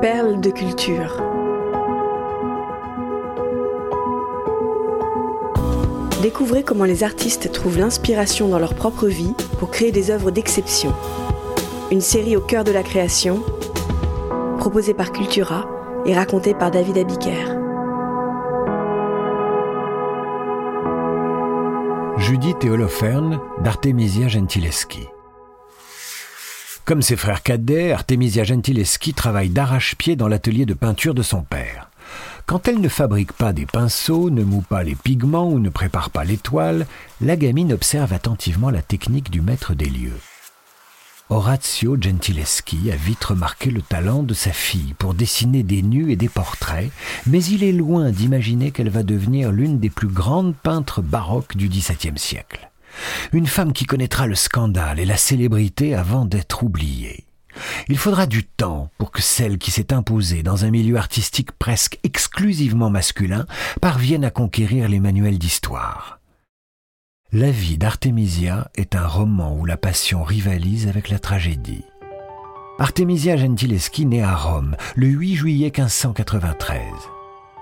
Perles de culture. Découvrez comment les artistes trouvent l'inspiration dans leur propre vie pour créer des œuvres d'exception. Une série au cœur de la création, proposée par Cultura et racontée par David Abiker. Judith et Holoferne d'Artemisia Gentileschi. Comme ses frères cadets, Artemisia Gentileschi travaille d'arrache-pied dans l'atelier de peinture de son père. Quand elle ne fabrique pas des pinceaux, ne moue pas les pigments ou ne prépare pas les toiles, la gamine observe attentivement la technique du maître des lieux. Orazio Gentileschi a vite remarqué le talent de sa fille pour dessiner des nus et des portraits, mais il est loin d'imaginer qu'elle va devenir l'une des plus grandes peintres baroques du XVIIe siècle. Une femme qui connaîtra le scandale et la célébrité avant d'être oubliée. Il faudra du temps pour que celle qui s'est imposée dans un milieu artistique presque exclusivement masculin parvienne à conquérir les manuels d'histoire. La vie d'Artemisia est un roman où la passion rivalise avec la tragédie. Artemisia Gentileschi naît à Rome le 8 juillet 1593.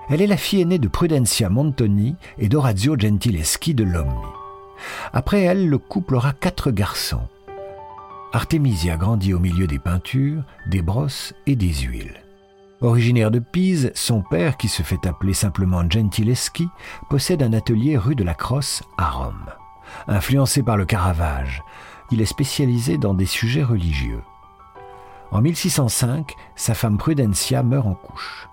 Elle est la fille aînée de Prudencia Montoni et d'Orazio Gentileschi de Lommi. Après elle, le couple aura quatre garçons. Artemisia grandit au milieu des peintures, des brosses et des huiles. Originaire de Pise, son père, qui se fait appeler simplement Gentileschi, possède un atelier rue de la Crosse à Rome. Influencé par le Caravage, il est spécialisé dans des sujets religieux. En 1605, sa femme Prudencia meurt en couche.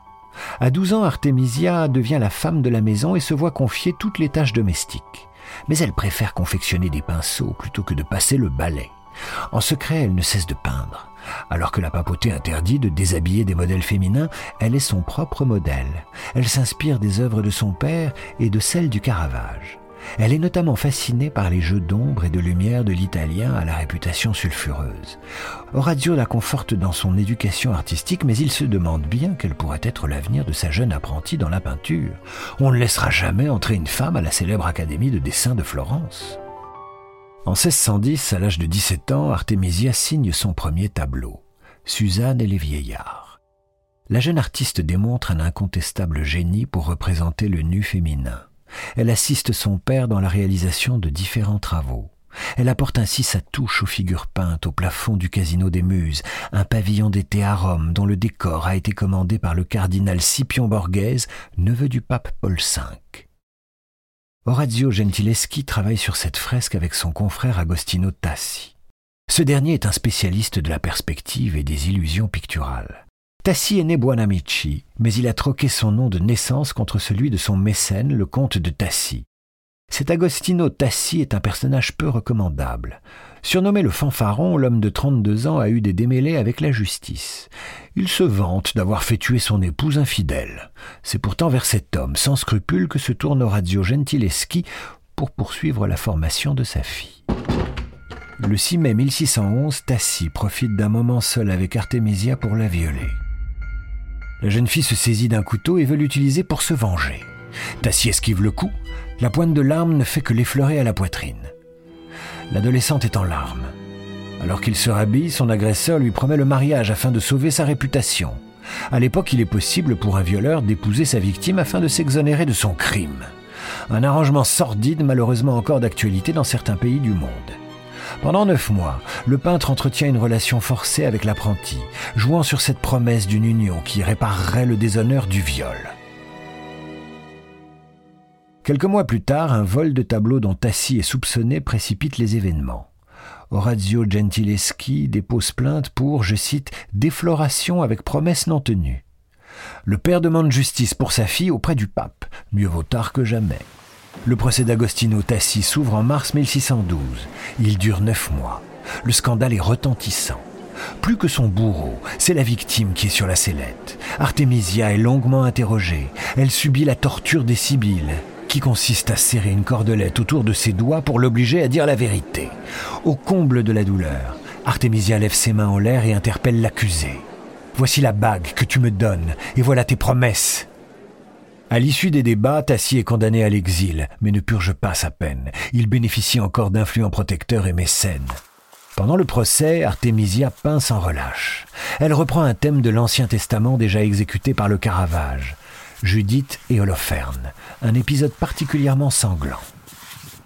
À 12 ans, Artemisia devient la femme de la maison et se voit confier toutes les tâches domestiques. Mais elle préfère confectionner des pinceaux plutôt que de passer le balai. En secret, elle ne cesse de peindre. Alors que la papauté interdit de déshabiller des modèles féminins, elle est son propre modèle. Elle s'inspire des œuvres de son père et de celles du Caravage. Elle est notamment fascinée par les jeux d'ombre et de lumière de l'italien à la réputation sulfureuse. Orazio la conforte dans son éducation artistique, mais il se demande bien quel pourrait être l'avenir de sa jeune apprentie dans la peinture. On ne laissera jamais entrer une femme à la célèbre académie de dessin de Florence. En 1610, à l'âge de 17 ans, Artemisia signe son premier tableau, Suzanne et les vieillards. La jeune artiste démontre un incontestable génie pour représenter le nu féminin. Elle assiste son père dans la réalisation de différents travaux. Elle apporte ainsi sa touche aux figures peintes au plafond du Casino des Muses, un pavillon d'été à Rome dont le décor a été commandé par le cardinal Scipion Borghese, neveu du pape Paul V. Orazio Gentileschi travaille sur cette fresque avec son confrère Agostino Tassi. Ce dernier est un spécialiste de la perspective et des illusions picturales. Tassi est né Buonamici, mais il a troqué son nom de naissance contre celui de son mécène, le comte de Tassi. Cet Agostino Tassi est un personnage peu recommandable. Surnommé le fanfaron, l'homme de 32 ans a eu des démêlés avec la justice. Il se vante d'avoir fait tuer son épouse infidèle. C'est pourtant vers cet homme sans scrupule que se tourne Radio Gentileschi pour poursuivre la formation de sa fille. Le 6 mai 1611, Tassi profite d'un moment seul avec Artemisia pour la violer. La jeune fille se saisit d'un couteau et veut l'utiliser pour se venger. Tassi esquive le coup, la pointe de l'arme ne fait que l'effleurer à la poitrine. L'adolescente est en larmes. Alors qu'il se rhabille, son agresseur lui promet le mariage afin de sauver sa réputation. À l'époque, il est possible pour un violeur d'épouser sa victime afin de s'exonérer de son crime. Un arrangement sordide, malheureusement encore d'actualité dans certains pays du monde. Pendant neuf mois, le peintre entretient une relation forcée avec l'apprenti, jouant sur cette promesse d'une union qui réparerait le déshonneur du viol. Quelques mois plus tard, un vol de tableaux dont Tassi est soupçonné précipite les événements. Orazio Gentileschi dépose plainte pour, je cite, défloration avec promesse non tenue. Le père demande justice pour sa fille auprès du pape. Mieux vaut tard que jamais. Le procès d'Agostino Tassi s'ouvre en mars 1612. Il dure neuf mois. Le scandale est retentissant. Plus que son bourreau, c'est la victime qui est sur la sellette. Artemisia est longuement interrogée. Elle subit la torture des Sibylles qui consiste à serrer une cordelette autour de ses doigts pour l'obliger à dire la vérité. Au comble de la douleur, Artemisia lève ses mains en l'air et interpelle l'accusé. Voici la bague que tu me donnes, et voilà tes promesses. À l'issue des débats, Tassi est condamné à l'exil, mais ne purge pas sa peine. Il bénéficie encore d'influents protecteurs et mécènes. Pendant le procès, Artémisia peint sans relâche. Elle reprend un thème de l'Ancien Testament déjà exécuté par le Caravage, Judith et Holoferne, un épisode particulièrement sanglant.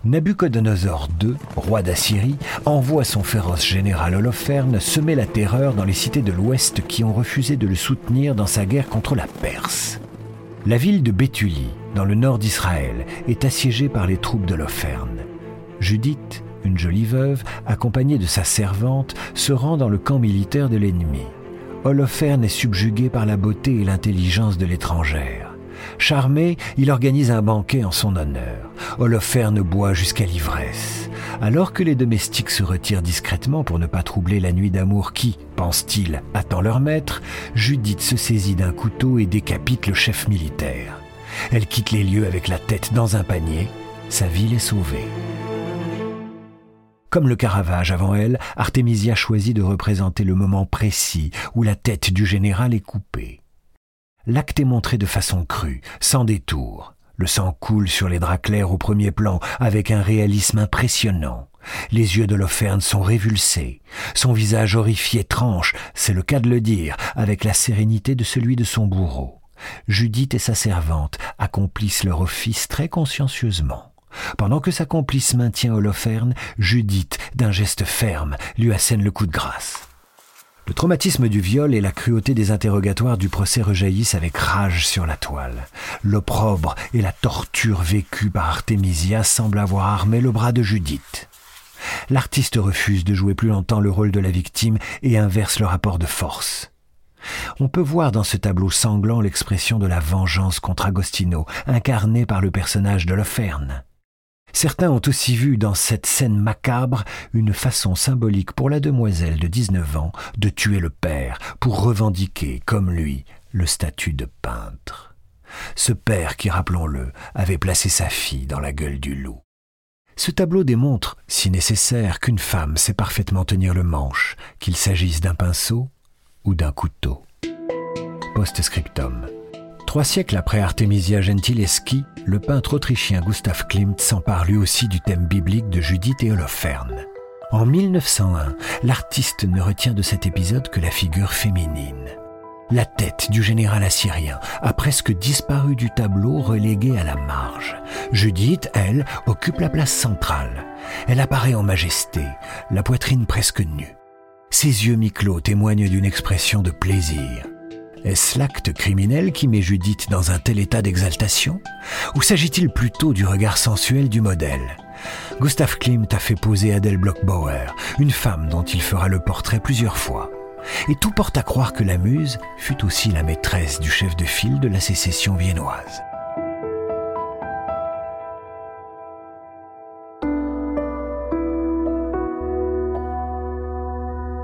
Nabuchodonosor II, roi d'Assyrie, envoie son féroce général Holoferne semer la terreur dans les cités de l'Ouest qui ont refusé de le soutenir dans sa guerre contre la Perse. La ville de Béthulie, dans le nord d'Israël, est assiégée par les troupes d'Holoferne. Judith, une jolie veuve, accompagnée de sa servante, se rend dans le camp militaire de l'ennemi. Holoferne est subjugué par la beauté et l'intelligence de l'étrangère. Charmé, il organise un banquet en son honneur. Holoferne boit jusqu'à l'ivresse. Alors que les domestiques se retirent discrètement pour ne pas troubler la nuit d'amour qui, pense-t-il, attend leur maître, Judith se saisit d'un couteau et décapite le chef militaire. Elle quitte les lieux avec la tête dans un panier. Sa ville est sauvée. Comme le Caravage avant elle, Artémisia choisit de représenter le moment précis où la tête du général est coupée. L'acte est montré de façon crue, sans détour. Le sang coule sur les draps clairs au premier plan, avec un réalisme impressionnant. Les yeux de sont révulsés. Son visage horrifié tranche, c'est le cas de le dire, avec la sérénité de celui de son bourreau. Judith et sa servante accomplissent leur office très consciencieusement. Pendant que sa complice maintient Holoferne, Judith, d'un geste ferme, lui assène le coup de grâce. Le traumatisme du viol et la cruauté des interrogatoires du procès rejaillissent avec rage sur la toile. L'opprobre et la torture vécue par Artémisia semblent avoir armé le bras de Judith. L'artiste refuse de jouer plus longtemps le rôle de la victime et inverse le rapport de force. On peut voir dans ce tableau sanglant l'expression de la vengeance contre Agostino, incarnée par le personnage de Loferne. Certains ont aussi vu dans cette scène macabre une façon symbolique pour la demoiselle de 19 ans de tuer le père pour revendiquer, comme lui, le statut de peintre. Ce père qui, rappelons-le, avait placé sa fille dans la gueule du loup. Ce tableau démontre, si nécessaire, qu'une femme sait parfaitement tenir le manche, qu'il s'agisse d'un pinceau ou d'un couteau. Post-scriptum. Trois siècles après Artemisia Gentileschi, le peintre autrichien Gustav Klimt s'empare lui aussi du thème biblique de Judith et Holoferne. En 1901, l'artiste ne retient de cet épisode que la figure féminine. La tête du général assyrien a presque disparu du tableau relégué à la marge. Judith, elle, occupe la place centrale. Elle apparaît en majesté, la poitrine presque nue. Ses yeux mi-clos témoignent d'une expression de plaisir. Est-ce l'acte criminel qui met Judith dans un tel état d'exaltation? Ou s'agit-il plutôt du regard sensuel du modèle? Gustav Klimt a fait poser Adele Blockbauer, une femme dont il fera le portrait plusieurs fois. Et tout porte à croire que la muse fut aussi la maîtresse du chef de file de la sécession viennoise.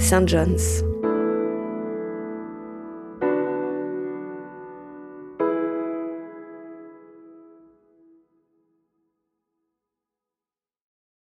St. John's.